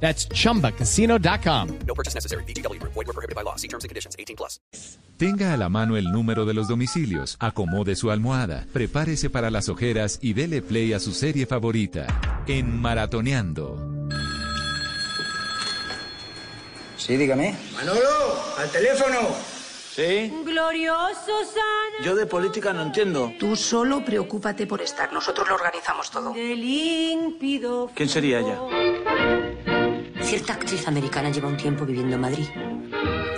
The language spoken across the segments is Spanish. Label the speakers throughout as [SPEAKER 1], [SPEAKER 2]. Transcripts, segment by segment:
[SPEAKER 1] That's chumbacasino.com.
[SPEAKER 2] No purchase necessary. BGW. Void were prohibited by law. See terms and conditions. 18 plus.
[SPEAKER 3] Tenga a la mano el número de los domicilios, acomode su almohada, prepárese para las ojeras y dele play a su serie favorita. En Maratoneando.
[SPEAKER 4] Sí, dígame.
[SPEAKER 5] Manolo, al teléfono.
[SPEAKER 6] ¿Sí?
[SPEAKER 7] Glorioso sana.
[SPEAKER 6] Yo de política no entiendo.
[SPEAKER 8] Tú solo preocúpate por estar. Nosotros lo organizamos todo.
[SPEAKER 7] De límpido.
[SPEAKER 6] ¿Quién sería ella?
[SPEAKER 9] Cierta actriz americana lleva un tiempo viviendo en Madrid.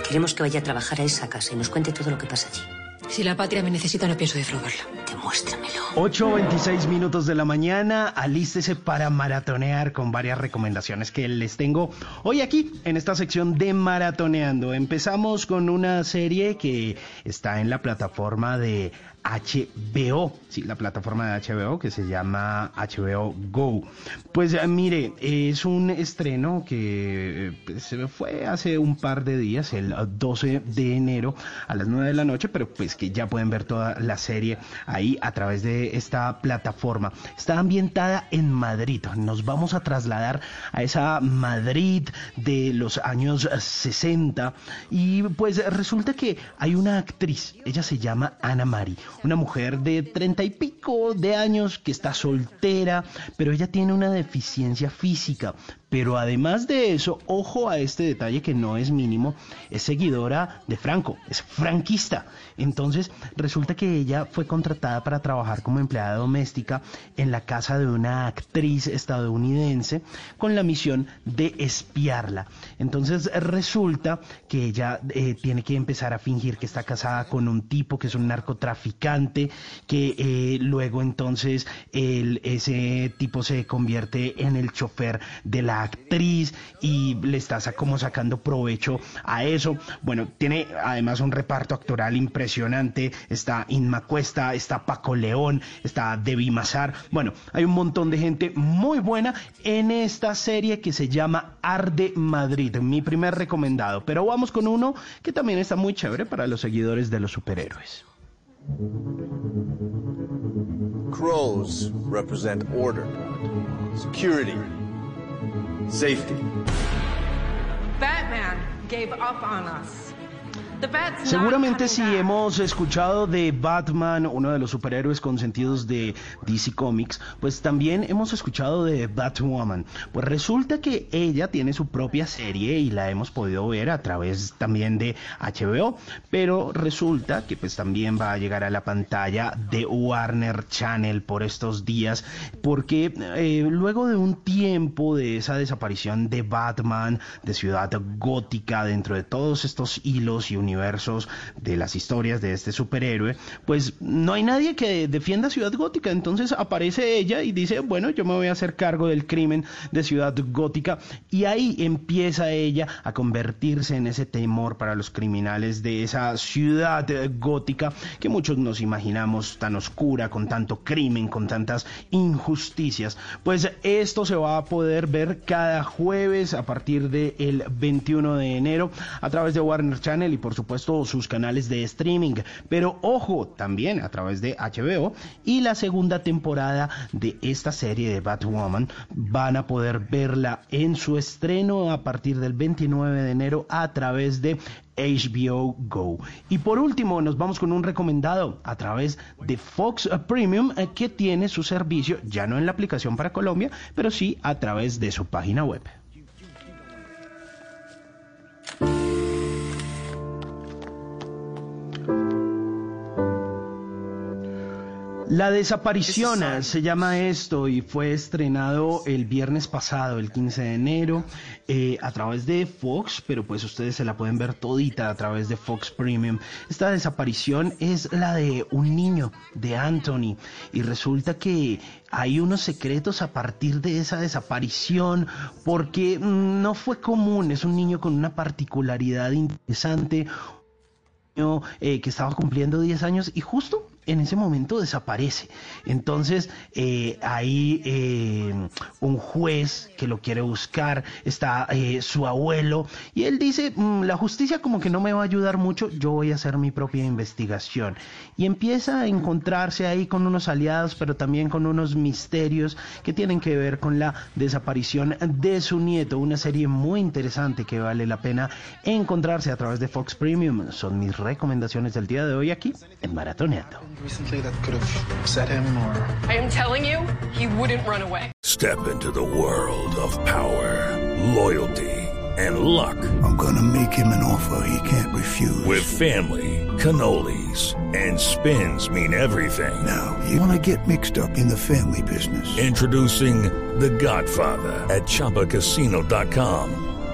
[SPEAKER 9] Queremos que vaya a trabajar a esa casa y nos cuente todo lo que pasa allí.
[SPEAKER 8] Si la patria me necesita, no pienso defraudarla.
[SPEAKER 9] Demuéstramelo.
[SPEAKER 10] 8.26 minutos de la mañana, alístese para maratonear con varias recomendaciones que les tengo hoy aquí en esta sección de Maratoneando. Empezamos con una serie que está en la plataforma de HBO, sí, la plataforma de HBO que se llama HBO Go. Pues eh, mire, es un estreno que eh, se fue hace un par de días, el 12 de enero a las 9 de la noche, pero pues que ya pueden ver toda la serie ahí a través de esta plataforma. Está ambientada en Madrid. Nos vamos a trasladar a esa Madrid de los años 60 y pues resulta que hay una actriz, ella se llama Ana Mari una mujer de treinta y pico de años que está soltera, pero ella tiene una deficiencia física. Pero además de eso, ojo a este detalle que no es mínimo, es seguidora de Franco, es franquista. Entonces resulta que ella fue contratada para trabajar como empleada doméstica en la casa de una actriz estadounidense con la misión de espiarla. Entonces resulta que ella eh, tiene que empezar a fingir que está casada con un tipo que es un narcotraficante, que eh, luego entonces ese tipo se convierte en el chofer de la actriz y le está como sacando provecho a eso. Bueno, tiene además un reparto actoral impresionante. Está Inma Cuesta, está Paco León, está Debbie Mazar. Bueno, hay un montón de gente muy buena en esta serie que se llama Arde Madrid, mi primer recomendado. Pero vamos con uno que también está muy chévere para los seguidores de los superhéroes.
[SPEAKER 11] Crows represent order, security, safety.
[SPEAKER 7] Batman gave up on us.
[SPEAKER 10] Seguramente si hemos escuchado de Batman, uno de los superhéroes consentidos de DC Comics, pues también hemos escuchado de Batwoman. Pues resulta que ella tiene su propia serie y la hemos podido ver a través también de HBO, pero resulta que pues también va a llegar a la pantalla de Warner Channel por estos días, porque eh, luego de un tiempo de esa desaparición de Batman, de Ciudad Gótica, dentro de todos estos hilos y universos de las historias de este superhéroe, pues no hay nadie que defienda Ciudad Gótica. Entonces aparece ella y dice, bueno, yo me voy a hacer cargo del crimen de Ciudad Gótica. Y ahí empieza ella a convertirse en ese temor para los criminales de esa ciudad gótica que muchos nos imaginamos tan oscura, con tanto crimen, con tantas injusticias. Pues esto se va a poder ver cada jueves a partir del 21 de enero a través de Warner Channel y por supuesto sus canales de streaming. Pero ojo, también a través de HBO y la segunda temporada de esta serie de Batwoman van a poder verla en su estreno a partir del 29 de enero a través de HBO Go. Y por último, nos vamos con un recomendado a través de Fox Premium eh, que tiene su servicio ya no en la aplicación para Colombia, pero sí a través de su página web. La desaparición se llama esto y fue estrenado el viernes pasado, el 15 de enero, eh, a través de Fox, pero pues ustedes se la pueden ver todita a través de Fox Premium. Esta desaparición es la de un niño, de Anthony, y resulta que hay unos secretos a partir de esa desaparición, porque mm, no fue común, es un niño con una particularidad interesante, eh, que estaba cumpliendo 10 años y justo en ese momento desaparece. Entonces, eh, hay eh, un juez que lo quiere buscar, está eh, su abuelo, y él dice, "Mm, la justicia como que no me va a ayudar mucho, yo voy a hacer mi propia investigación. Y empieza a encontrarse ahí con unos aliados, pero también con unos misterios que tienen que ver con la desaparición de su nieto, una serie muy interesante que vale la pena encontrarse a través de Fox Premium. Son mis recomendaciones del día de hoy aquí en Maratoneando.
[SPEAKER 4] Recently that could have upset him or
[SPEAKER 12] I am telling you, he wouldn't run away.
[SPEAKER 13] Step into the world of power, loyalty, and luck.
[SPEAKER 14] I'm gonna make him an offer he can't refuse.
[SPEAKER 13] With family, cannolis, and spins mean everything.
[SPEAKER 14] Now, you wanna get mixed up in the family business.
[SPEAKER 13] Introducing The Godfather at ChumbaCasino.com.